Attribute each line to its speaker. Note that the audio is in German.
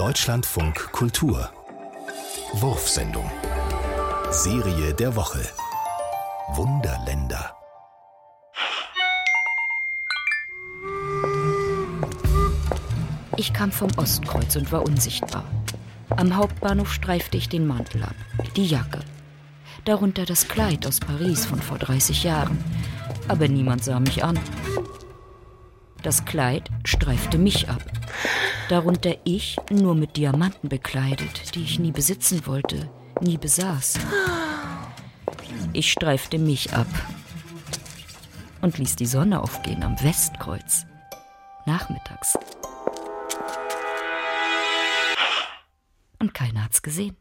Speaker 1: Deutschlandfunk Kultur Wurfsendung Serie der Woche Wunderländer
Speaker 2: Ich kam vom Ostkreuz und war unsichtbar. Am Hauptbahnhof streifte ich den Mantel ab, die Jacke, darunter das Kleid aus Paris von vor 30 Jahren. Aber niemand sah mich an. Das Kleid streifte mich ab, darunter ich nur mit Diamanten bekleidet, die ich nie besitzen wollte, nie besaß. Ich streifte mich ab und ließ die Sonne aufgehen am Westkreuz. Nachmittags. Und keiner hat's gesehen.